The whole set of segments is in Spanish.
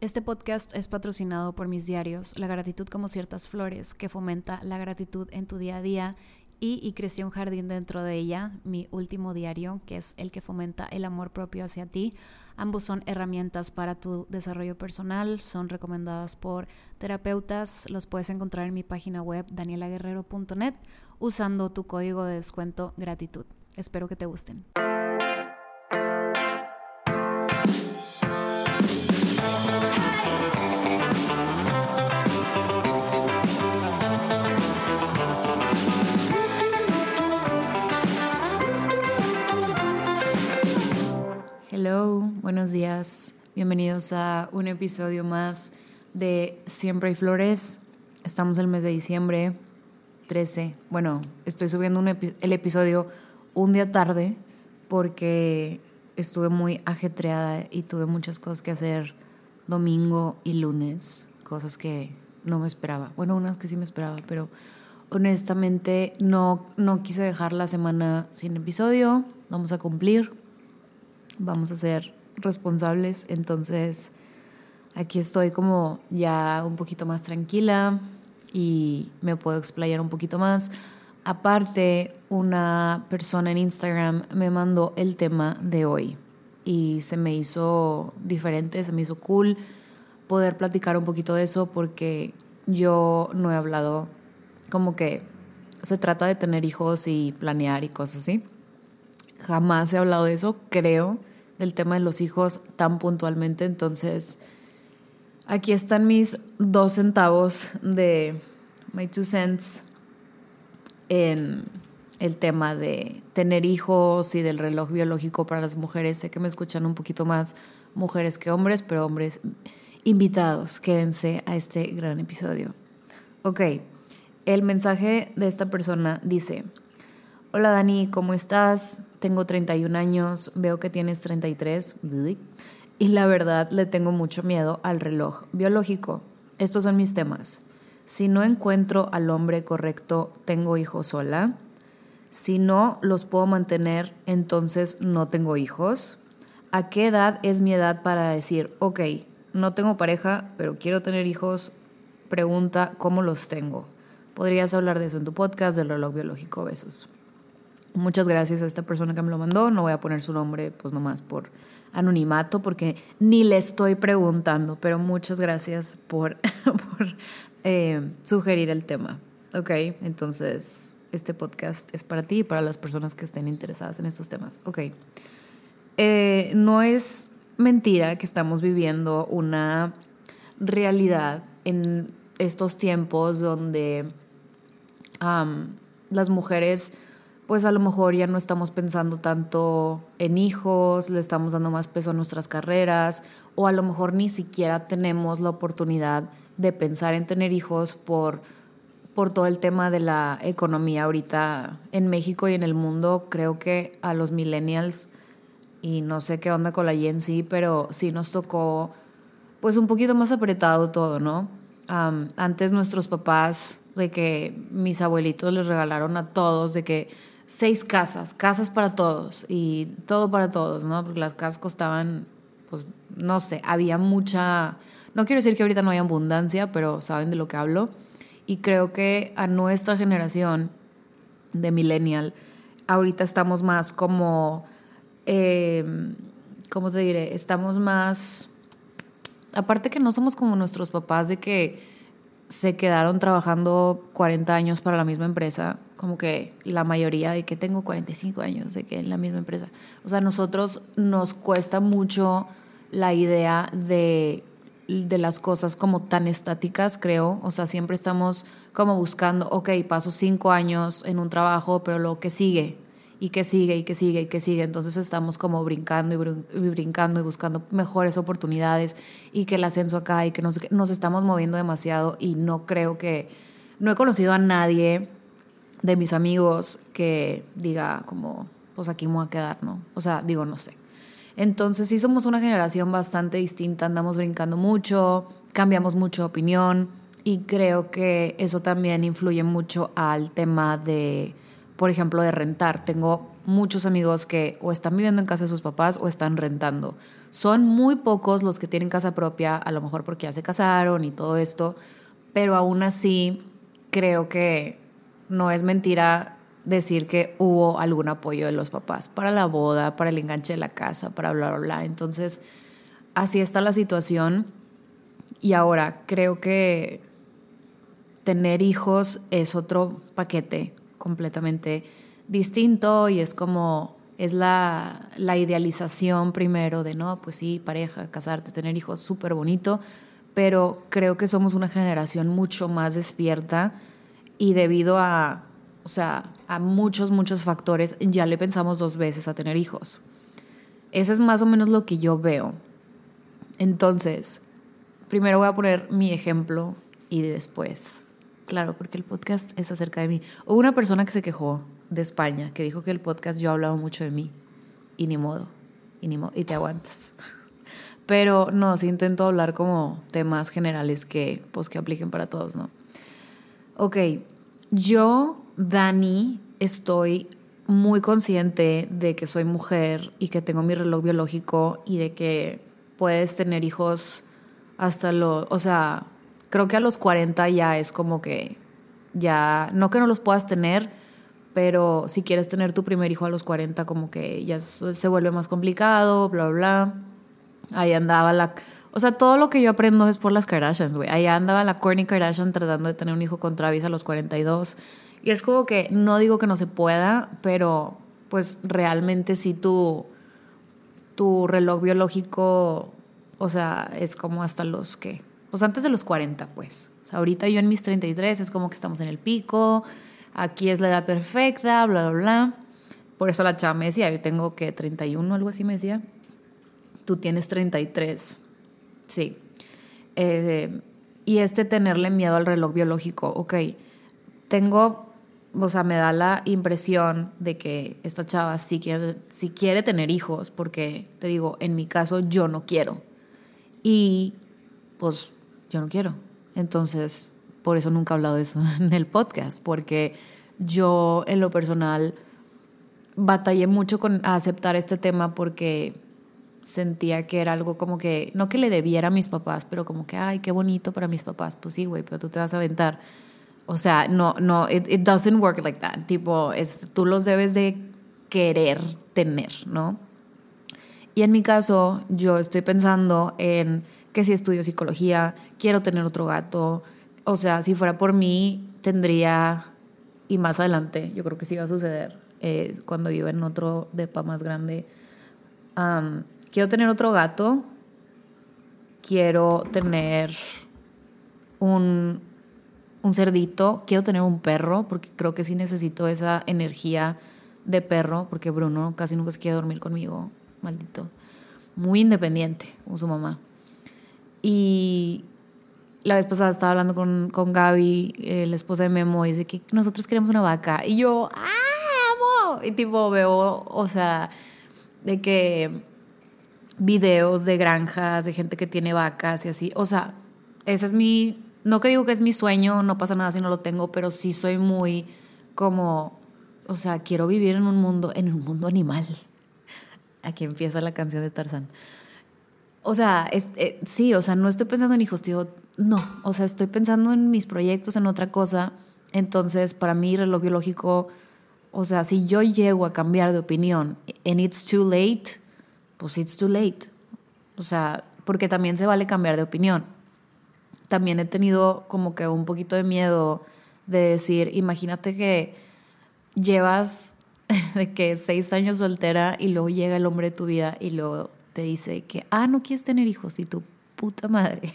Este podcast es patrocinado por mis diarios, La gratitud como ciertas flores, que fomenta la gratitud en tu día a día, y, y crecí un jardín dentro de ella, mi último diario, que es el que fomenta el amor propio hacia ti. Ambos son herramientas para tu desarrollo personal, son recomendadas por terapeutas, los puedes encontrar en mi página web danielaguerrero.net usando tu código de descuento gratitud. Espero que te gusten. Buenos días. Bienvenidos a un episodio más de Siempre hay flores. Estamos en el mes de diciembre 13. Bueno, estoy subiendo el episodio un día tarde porque estuve muy ajetreada y tuve muchas cosas que hacer domingo y lunes, cosas que no me esperaba. Bueno, unas que sí me esperaba, pero honestamente no, no quise dejar la semana sin episodio. Vamos a cumplir vamos a ser responsables. Entonces, aquí estoy como ya un poquito más tranquila y me puedo explayar un poquito más. Aparte, una persona en Instagram me mandó el tema de hoy y se me hizo diferente, se me hizo cool poder platicar un poquito de eso porque yo no he hablado como que se trata de tener hijos y planear y cosas así. Jamás he hablado de eso, creo el tema de los hijos tan puntualmente. Entonces, aquí están mis dos centavos de my two cents en el tema de tener hijos y del reloj biológico para las mujeres. Sé que me escuchan un poquito más mujeres que hombres, pero hombres invitados, quédense a este gran episodio. Ok, el mensaje de esta persona dice, hola Dani, ¿cómo estás? tengo 31 años, veo que tienes 33 y la verdad le tengo mucho miedo al reloj biológico. Estos son mis temas. Si no encuentro al hombre correcto, tengo hijos sola. Si no los puedo mantener, entonces no tengo hijos. ¿A qué edad es mi edad para decir, ok, no tengo pareja, pero quiero tener hijos? Pregunta, ¿cómo los tengo? Podrías hablar de eso en tu podcast del reloj biológico. Besos. Muchas gracias a esta persona que me lo mandó. No voy a poner su nombre, pues nomás por anonimato, porque ni le estoy preguntando, pero muchas gracias por, eh, sugerir el tema. Ok, entonces este podcast es para ti y para las personas que estén interesadas en estos temas. Ok, eh, no es mentira que estamos viviendo una realidad en estos tiempos donde las mujeres pues a lo mejor ya no estamos pensando tanto en hijos, le estamos dando más peso a nuestras carreras, o a lo mejor ni siquiera tenemos la oportunidad de pensar en tener hijos por, por todo el tema de la economía ahorita en México y en el mundo. Creo que a los millennials, y no sé qué onda con la Gen Z, pero sí nos tocó pues un poquito más apretado todo, ¿no? antes nuestros papás, de que mis abuelitos les regalaron a todos, de que seis casas, casas para todos y todo para todos, ¿no? Porque las casas costaban, pues, no sé, había mucha, no quiero decir que ahorita no hay abundancia, pero saben de lo que hablo. Y creo que a nuestra generación de millennial, ahorita estamos más como, eh, ¿cómo te diré? Estamos más, aparte que no somos como nuestros papás de que se quedaron trabajando 40 años para la misma empresa como que la mayoría de que tengo 45 años de que en la misma empresa. O sea, a nosotros nos cuesta mucho la idea de, de las cosas como tan estáticas, creo. O sea, siempre estamos como buscando, ok, paso cinco años en un trabajo, pero lo que sigue, y que sigue, y que sigue, y que sigue. Entonces estamos como brincando y, brincando y buscando mejores oportunidades y que el ascenso acá y que nos, nos estamos moviendo demasiado y no creo que, no he conocido a nadie de mis amigos que diga como, pues aquí me voy a quedar, ¿no? O sea, digo, no sé. Entonces sí somos una generación bastante distinta, andamos brincando mucho, cambiamos mucho de opinión y creo que eso también influye mucho al tema de, por ejemplo, de rentar. Tengo muchos amigos que o están viviendo en casa de sus papás o están rentando. Son muy pocos los que tienen casa propia, a lo mejor porque ya se casaron y todo esto, pero aún así creo que no es mentira decir que hubo algún apoyo de los papás para la boda, para el enganche de la casa, para bla, bla, bla. Entonces, así está la situación. Y ahora creo que tener hijos es otro paquete completamente distinto y es como, es la, la idealización primero de, no, pues sí, pareja, casarte, tener hijos, súper bonito, pero creo que somos una generación mucho más despierta y debido a, o sea, a muchos, muchos factores, ya le pensamos dos veces a tener hijos. Eso es más o menos lo que yo veo. Entonces, primero voy a poner mi ejemplo y después, claro, porque el podcast es acerca de mí. Hubo una persona que se quejó de España, que dijo que el podcast yo hablaba mucho de mí y ni modo, y ni modo, y te aguantas. Pero no, sí intento hablar como temas generales que, pues, que apliquen para todos, ¿no? Ok, yo, Dani, estoy muy consciente de que soy mujer y que tengo mi reloj biológico y de que puedes tener hijos hasta los, o sea, creo que a los 40 ya es como que ya, no que no los puedas tener, pero si quieres tener tu primer hijo a los 40 como que ya se vuelve más complicado, bla, bla. Ahí andaba la... O sea, todo lo que yo aprendo es por las Kardashians, güey. Ahí andaba la Kourtney Kardashian tratando de tener un hijo con Travis a los 42. Y es como que no digo que no se pueda, pero pues realmente si tú tu reloj biológico, o sea, es como hasta los que, pues antes de los 40, pues. O sea, ahorita yo en mis 33 es como que estamos en el pico, aquí es la edad perfecta, bla, bla, bla. Por eso la chava me decía, yo tengo que 31, algo así me decía. Tú tienes 33. Sí. Eh, y este tenerle miedo al reloj biológico, ok, tengo o sea, me da la impresión de que esta chava sí quiere, sí quiere tener hijos, porque te digo, en mi caso yo no quiero. Y pues yo no quiero. Entonces, por eso nunca he hablado de eso en el podcast, porque yo en lo personal batallé mucho con aceptar este tema porque sentía que era algo como que, no que le debiera a mis papás, pero como que, ay, qué bonito para mis papás. Pues sí, güey, pero tú te vas a aventar o sea, no, no, it, doesn't work like that. Tipo, es, tú los debes de querer tener, ¿no? Y en mi caso, yo estoy pensando en que si estudio psicología, quiero tener otro gato. O sea, si fuera por mí, tendría, y más adelante, yo creo que sí va a suceder, eh, cuando viva en otro depa más grande. quiero tener otro gato, quiero tener un, un cerdito, quiero tener un perro, porque creo que sí necesito esa energía de perro, porque Bruno casi nunca se quiere dormir conmigo, maldito. Muy independiente, como su mamá. Y la vez pasada estaba hablando con, con Gaby, eh, la esposa de Memo, y dice que nosotros queremos una vaca. Y yo, ¡ah, amo! Y tipo veo, o sea, de que videos de granjas, de gente que tiene vacas y así. O sea, esa es mi no que digo que es mi sueño, no pasa nada si no lo tengo, pero sí soy muy como, o sea, quiero vivir en un mundo, en un mundo animal. Aquí empieza la canción de Tarzán. O sea, eh, sí, o sea, no estoy pensando en hijos, tío, no, o sea, estoy pensando en mis proyectos, en otra cosa. Entonces, para mí, reloj biológico, o sea, si yo llego a cambiar de opinión and it's too late, pues it's too late. O sea, porque también se vale cambiar de opinión también he tenido como que un poquito de miedo de decir, imagínate que llevas de que seis años soltera y luego llega el hombre de tu vida y luego te dice que, ah, no quieres tener hijos y tu puta madre.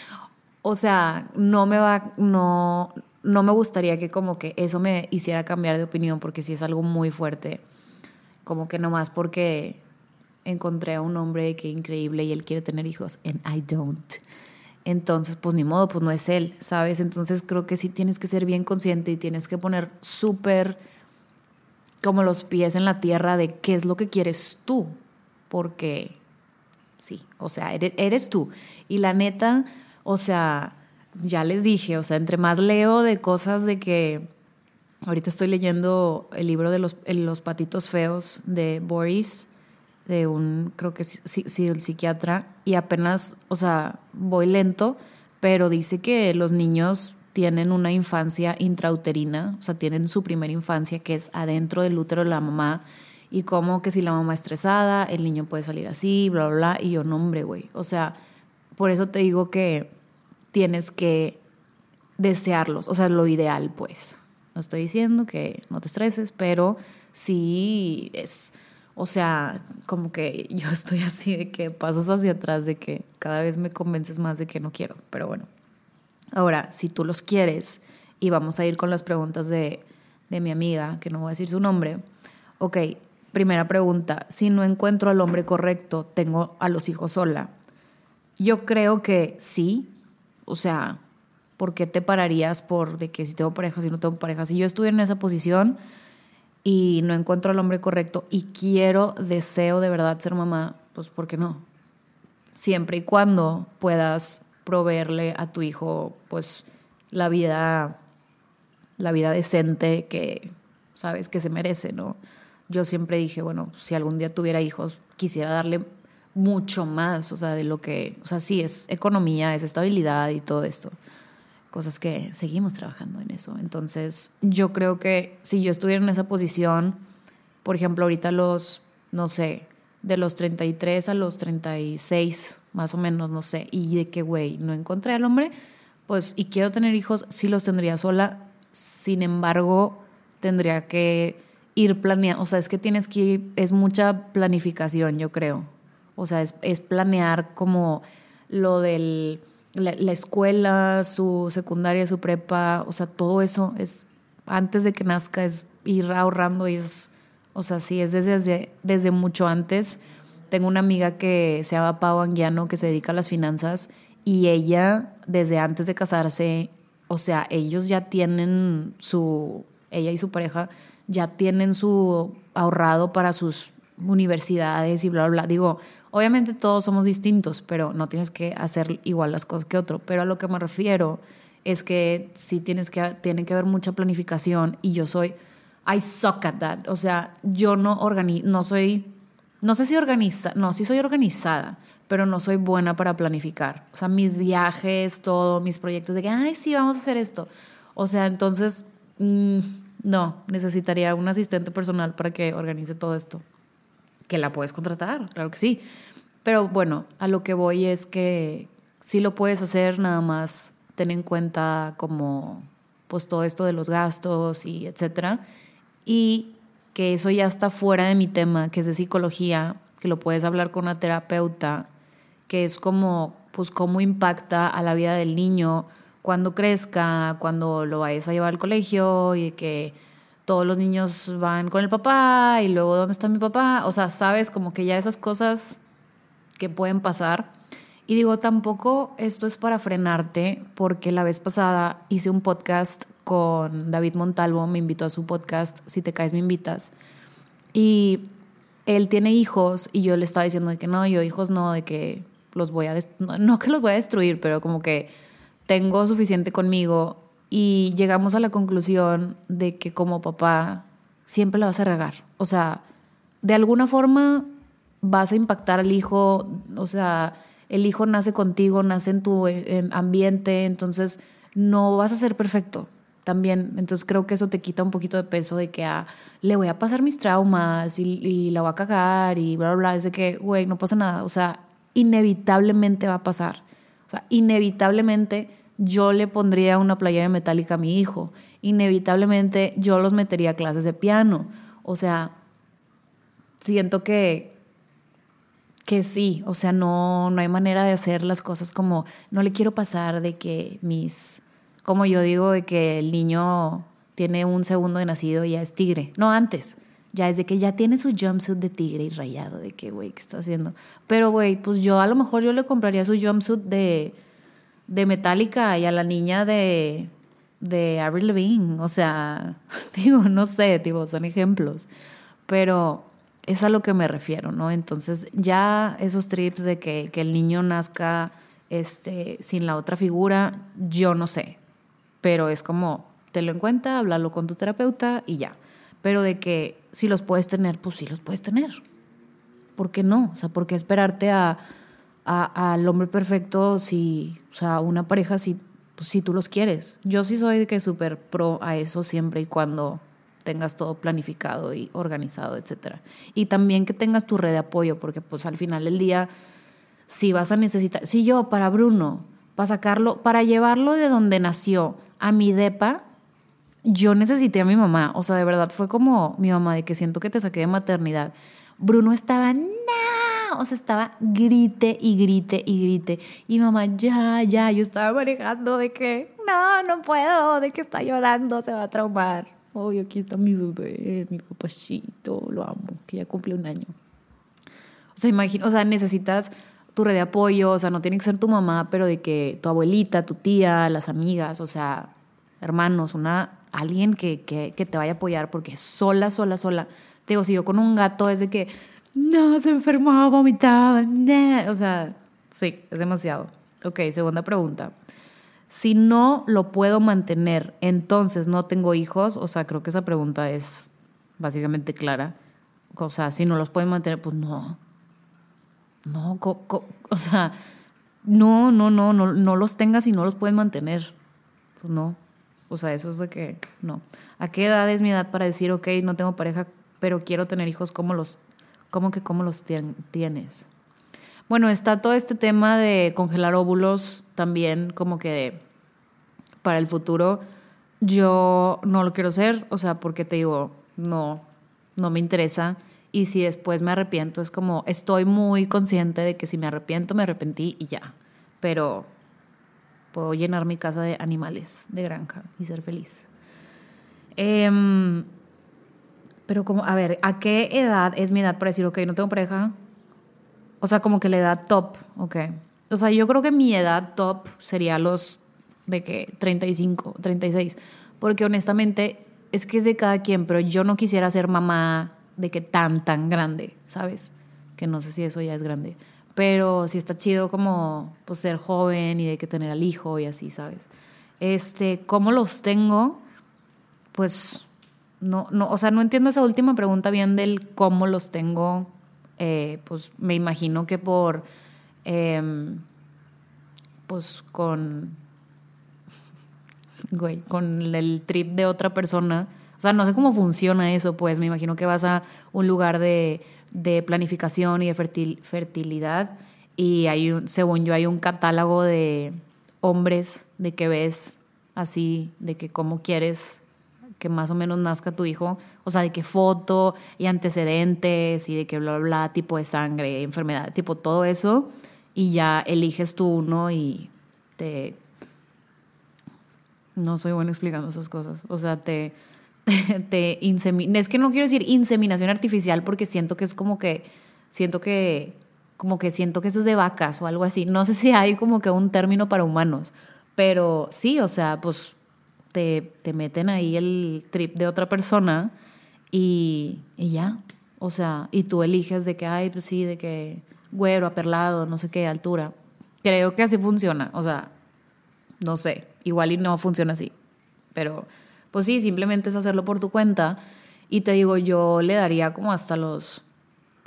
o sea, no me va, no, no me gustaría que como que eso me hiciera cambiar de opinión porque si es algo muy fuerte. Como que nomás porque encontré a un hombre que increíble y él quiere tener hijos and I don't entonces pues ni modo, pues no es él, ¿sabes? Entonces creo que sí tienes que ser bien consciente y tienes que poner súper como los pies en la tierra de qué es lo que quieres tú, porque sí, o sea, eres, tú. Y la neta, o sea, ya les dije, o sea, entre más leo de cosas de que ahorita estoy leyendo el libro de los, los patitos feos de Boris, de un, creo que sí, sí, el psiquiatra, y apenas, o sea, voy lento, pero dice que los niños tienen una infancia intrauterina, o sea, tienen su primera infancia que es adentro del útero de la mamá, y como que si la mamá estresada, el niño puede salir así, bla, bla, bla, y yo, no, hombre, güey, o sea, por eso te digo que tienes que desearlos, o sea, lo ideal, pues. No estoy diciendo que no te estreses, pero sí es, o sea, como que yo estoy así de que pasos hacia atrás, de que cada vez me convences más de que no quiero, pero bueno. Ahora, si tú los quieres, y vamos a ir con las preguntas de, de mi amiga, que no voy a decir su nombre, ok, primera pregunta, si no encuentro al hombre correcto, tengo a los hijos sola. Yo creo que sí, o sea, ¿por qué te pararías por de que si tengo pareja, si no tengo pareja? Si yo estuviera en esa posición y no encuentro al hombre correcto y quiero, deseo de verdad ser mamá, pues ¿por qué no? Siempre y cuando puedas proveerle a tu hijo pues la vida la vida decente que sabes que se merece, ¿no? Yo siempre dije, bueno, si algún día tuviera hijos, quisiera darle mucho más, o sea, de lo que, o sea, sí, es economía, es estabilidad y todo esto. Cosas que seguimos trabajando en eso. Entonces, yo creo que si yo estuviera en esa posición, por ejemplo, ahorita los, no sé, de los 33 a los 36, más o menos, no sé, y de que, güey, no encontré al hombre, pues, y quiero tener hijos, sí los tendría sola, sin embargo, tendría que ir planeando, o sea, es que tienes que ir, es mucha planificación, yo creo, o sea, es, es planear como lo del, la, la, escuela, su secundaria, su prepa, o sea, todo eso es, antes de que nazca, es ir ahorrando y es, o sea, sí, es desde, desde, desde mucho antes, tengo una amiga que se llama Pau Anguiano, que se dedica a las finanzas, y ella, desde antes de casarse, o sea, ellos ya tienen su, ella y su pareja, ya tienen su ahorrado para sus universidades y bla, bla, bla. Digo, obviamente todos somos distintos, pero no tienes que hacer igual las cosas que otro. Pero a lo que me refiero es que sí tienes que, tiene que haber mucha planificación y yo soy, I suck at that. O sea, yo no organizo, no soy no sé si organiza, no, sí soy organizada, pero no soy buena para planificar. O sea, mis viajes, todo, mis proyectos de que, ay, sí, vamos a hacer esto. O sea, entonces, mmm, no, necesitaría un asistente personal para que organice todo esto. Que la puedes contratar, claro que sí. Pero bueno, a lo que voy es que sí lo puedes hacer, nada más ten en cuenta como pues todo esto de los gastos y etcétera. Y que eso ya está fuera de mi tema, que es de psicología, que lo puedes hablar con una terapeuta, que es como, pues, cómo impacta a la vida del niño cuando crezca, cuando lo vayas a llevar al colegio y que todos los niños van con el papá y luego dónde está mi papá, o sea, sabes como que ya esas cosas que pueden pasar. Y digo, tampoco esto es para frenarte, porque la vez pasada hice un podcast con David Montalvo, me invitó a su podcast, Si te caes me invitas. Y él tiene hijos y yo le estaba diciendo de que no, yo hijos no, de que los voy a, no que los voy a destruir, pero como que tengo suficiente conmigo y llegamos a la conclusión de que como papá siempre la vas a regar. O sea, de alguna forma vas a impactar al hijo, o sea, el hijo nace contigo, nace en tu ambiente, entonces no vas a ser perfecto también. Entonces creo que eso te quita un poquito de peso de que ah, le voy a pasar mis traumas y, la voy a cagar y bla, bla, bla. Es de que, güey, no pasa nada. O sea, inevitablemente va a pasar. O sea, inevitablemente yo le pondría una playera metálica a mi hijo. Inevitablemente yo los metería a clases de piano. O sea, siento que que sí, o sea, no, no hay manera de hacer las cosas como, no le quiero pasar de que mis como yo digo de que el niño tiene un segundo de nacido y ya es tigre. No, antes. Ya es de que ya tiene su jumpsuit de tigre y rayado, de que, güey, ¿qué está haciendo? Pero, güey, pues yo a lo mejor yo le compraría su jumpsuit de, de Metallica y a la niña de, de Avril Lavigne. O sea, digo, no sé, digo, son ejemplos. Pero es a lo que me refiero, ¿no? Entonces, ya esos trips de que, que el niño nazca este, sin la otra figura, yo no sé pero es como, lo en cuenta, háblalo con tu terapeuta y ya. Pero de que si los puedes tener, pues sí los puedes tener. ¿por qué no? O sea, ¿por qué esperarte a, al hombre perfecto si, o sea, una pareja si, pues, si tú los quieres? Yo sí soy de que súper pro a eso siempre y cuando tengas todo planificado y organizado, etcétera. Y también que tengas tu red de apoyo, porque pues al final del día, si vas a necesitar, si yo para Bruno, para sacarlo, para llevarlo de donde nació a mi depa, yo necesité a mi mamá, o sea, de verdad fue como mi mamá de que siento que te saqué de maternidad. Bruno estaba, no, o sea, estaba grite y grite y grite. Y mamá, ya, ya, yo estaba manejando de que, no, no puedo, de que está llorando, se va a traumar. Oye, aquí está mi bebé, mi papachito, lo amo, que ya cumple un año. O sea, imagino, o sea, necesitas tu red de apoyo, o sea, no tiene que ser tu mamá, pero de que tu abuelita, tu tía, las amigas, o sea, hermanos, una alguien que, que, que, te vaya a apoyar, porque sola, sola, sola. Te digo, si yo con un gato es de que, no, se enfermó, vomitaba, o sea, sí, es demasiado. Ok, segunda pregunta. Si no lo puedo mantener, entonces no tengo hijos, o sea, creo que esa pregunta es básicamente clara. O sea, si no los pueden mantener, pues no. No, o sea, no, no, no, no, no los tengas y no los pueden mantener. Pues no. O sea, eso es de que no. ¿A qué edad es mi edad para decir, ok, no tengo pareja, pero quiero tener hijos? ¿Cómo los, cómo que cómo los tienes? Bueno, está todo este tema de congelar óvulos también, como que para el futuro. Yo no lo quiero hacer, o sea, porque te digo, no, no me interesa. Y si después me arrepiento, es como, estoy muy consciente de que si me arrepiento, me arrepentí y ya. Pero puedo llenar mi casa de animales de granja y ser feliz. Em, pero como, a ver, ¿a qué edad es mi edad para decir, ok, no tengo pareja? O sea, como que la edad top, ok. O sea, yo creo que mi edad top sería los de que 35, 36. Porque honestamente es que es de cada quien, pero yo no quisiera ser mamá de que tan, tan grande, ¿sabes? Que no sé si eso ya es grande pero sí está chido como pues, ser joven y de que tener al hijo y así, ¿sabes? Este, ¿cómo los tengo? Pues no, no, o sea, no entiendo esa última pregunta bien del cómo los tengo. Eh, pues me imagino que por, em, pues con, güey, con el trip de otra persona. O sea, no sé cómo funciona eso, pues me imagino que vas a un lugar de de planificación y de fertilidad. Y hay un, según yo hay un catálogo de hombres de que ves así, de que cómo quieres que más o menos nazca tu hijo, o sea, de qué foto y antecedentes y de que bla, bla, bla, tipo de sangre, enfermedad, tipo todo eso, y ya eliges tú uno y te... No soy bueno explicando esas cosas, o sea, te, te Es que no quiero decir inseminación artificial porque siento que es como que, siento que, como que siento que eso es de vacas o algo así. No sé si hay como que un término para humanos, pero sí, o sea, pues te, te meten ahí el trip de otra persona y, y ya. O sea, y tú eliges de que, ay, pues sí, de que güero, aperlado, no sé qué, altura. Creo que así funciona. O sea, no sé, igual y no funciona así. Pero pues sí, simplemente es hacerlo por tu cuenta. Y te digo, yo le daría como hasta los,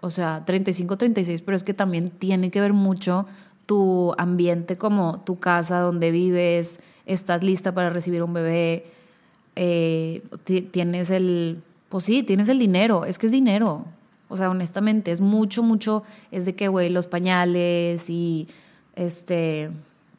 o sea, 35, 36, pero es que también tiene que ver mucho tu ambiente, como tu casa donde vives, estás lista para recibir un bebé, eh, tienes el, pues sí, tienes el dinero, es que es dinero. O sea, honestamente, es mucho, mucho, es de que, güey, los pañales y, este,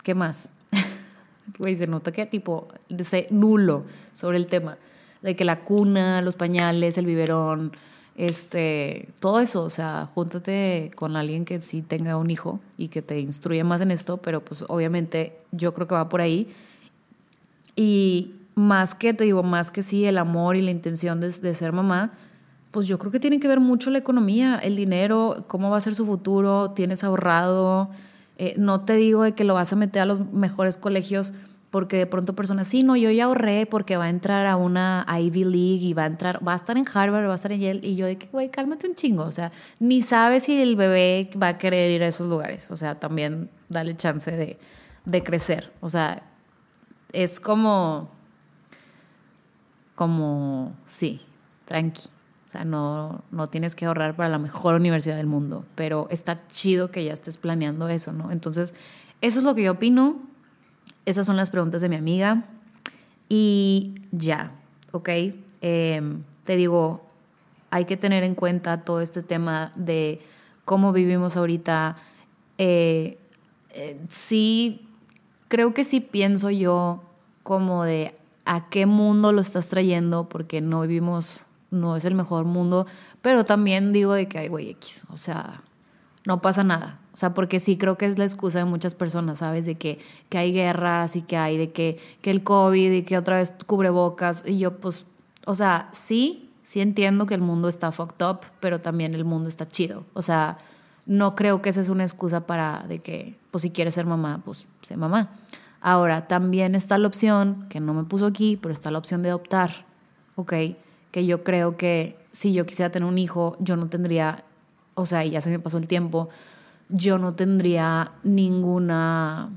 ¿qué más? Güey, se nota que tipo, sé nulo sobre el tema. De que la cuna, los pañales, el biberón, este, todo eso, o sea, júntate con alguien que sí tenga un hijo y que te instruya más en esto, pero pues obviamente yo creo que va por ahí. Y más que, te digo, más que sí, el amor y la intención de, ser mamá, pues yo creo que tiene que ver mucho la economía, el dinero, cómo va a ser su futuro, tienes ahorrado, eh, no te digo de que lo vas a meter a los mejores colegios porque de pronto personas, sí, no, yo ya ahorré porque va a entrar a una Ivy League y va a entrar, va a estar en Harvard, va a estar en Yale, y yo de que, güey, cálmate un chingo, o sea, ni sabes si el bebé va a querer ir a esos lugares, o sea, también dale chance de, de crecer, o sea, es como, como, sí, tranqui, O sea, no, no tienes que ahorrar para la mejor universidad del mundo, pero está chido que ya estés planeando eso, ¿no? Entonces, eso es lo que yo opino. Esas son las preguntas de mi amiga. Y ya, ¿ok? Em, te digo, hay que tener en cuenta todo este tema de cómo vivimos ahorita. Eh, eh, sí, creo que sí pienso yo como de a qué mundo lo estás trayendo, porque no vivimos, no es el mejor mundo, pero también digo de que hay güey X, o sea, no pasa nada. O sea, porque sí creo que es la excusa de muchas personas, ¿sabes? De que, que hay guerras y que hay de que, que el COVID y que otra vez cubrebocas. Y yo, pues, o sea, sí, sí entiendo que el mundo está fucked up, pero también el mundo está chido. O sea, no creo que esa es una excusa para de que, pues, si quieres ser mamá, pues, sé mamá. Ahora, también está la opción, que no me puso aquí, pero está la opción de adoptar, ¿ok? Que yo creo que si yo quisiera tener un hijo, yo no tendría, o sea, ya se me pasó el tiempo, yo no tendría ninguna,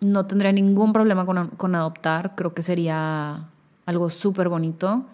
no tendría ningún problema con, adoptar, creo que sería algo súper bonito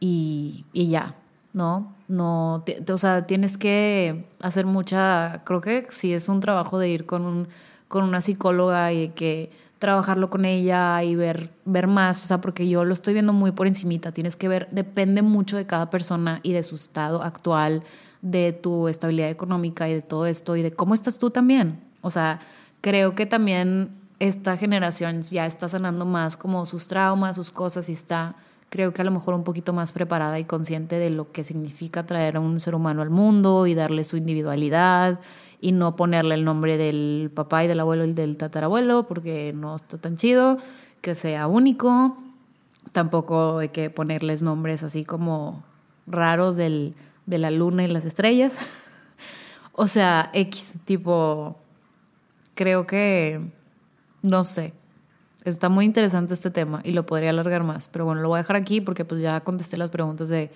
y, ya, ¿no? No, o sea, tienes que hacer mucha, creo que sí es un trabajo de ir con, un, con una psicóloga y que trabajarlo con ella y ver, ver más, o sea, porque yo lo estoy viendo muy por encimita, tienes que ver, depende mucho de cada persona y de su estado actual, de tu estabilidad económica y de todo esto y de cómo estás tú también. O sea, creo que también esta generación ya está sanando más como sus traumas, sus cosas y está, creo que a lo mejor un poquito más preparada y consciente de lo que significa traer a un ser humano al mundo y darle su individualidad y no ponerle el nombre del papá y del abuelo y del tatarabuelo porque no está tan chido, que sea único. Tampoco hay que ponerles nombres así como raros del, de la luna y las estrellas. o sea, X, tipo, creo que, no sé, está muy interesante este tema y lo podría alargar más, pero bueno, lo voy a dejar aquí porque pues ya contesté las preguntas de,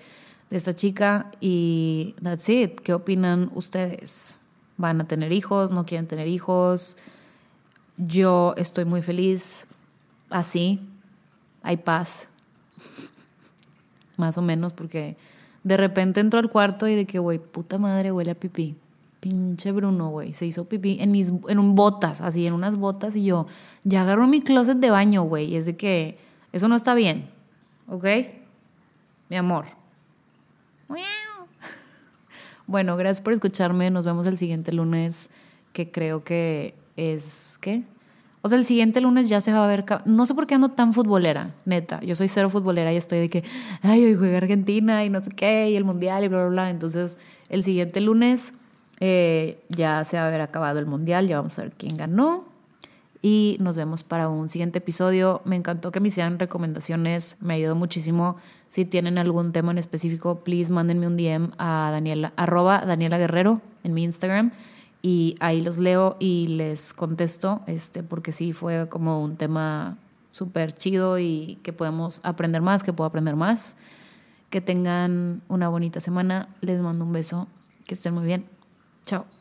esta chica y that's it. ¿Qué opinan ustedes? ¿Van a tener hijos? ¿No quieren tener hijos? Yo estoy muy feliz así, hay paz, más o menos, porque de repente entro al cuarto y de que, güey, puta madre, huele a pipí. Pinche Bruno, güey. Se hizo pipí en mis en un botas, así, en unas botas. Y yo, ya agarro mi closet de baño, güey. Es de que eso no está bien. ¿Ok? Mi amor. Bueno, gracias por escucharme. Nos vemos el siguiente lunes, que creo que es. ¿Qué? O sea, el siguiente lunes ya se va a ver. No sé por qué ando tan futbolera, neta. Yo soy cero futbolera y estoy de que, ay, hoy juega Argentina y no sé qué, y el mundial y bla, bla, bla. Entonces, el siguiente lunes eh, ya se va a haber acabado el mundial, ya vamos a ver quién ganó. Y nos vemos para un siguiente episodio. Me encantó que me hicieran recomendaciones, me ayudó muchísimo. Si tienen algún tema en específico, please mándenme un DM a Daniela, arroba Daniela Guerrero en mi Instagram y ahí los leo y les contesto, este, porque sí fue como un tema súper chido y que podemos aprender más, que puedo aprender más. Que tengan una bonita semana, les mando un beso, que estén muy bien. Ciao.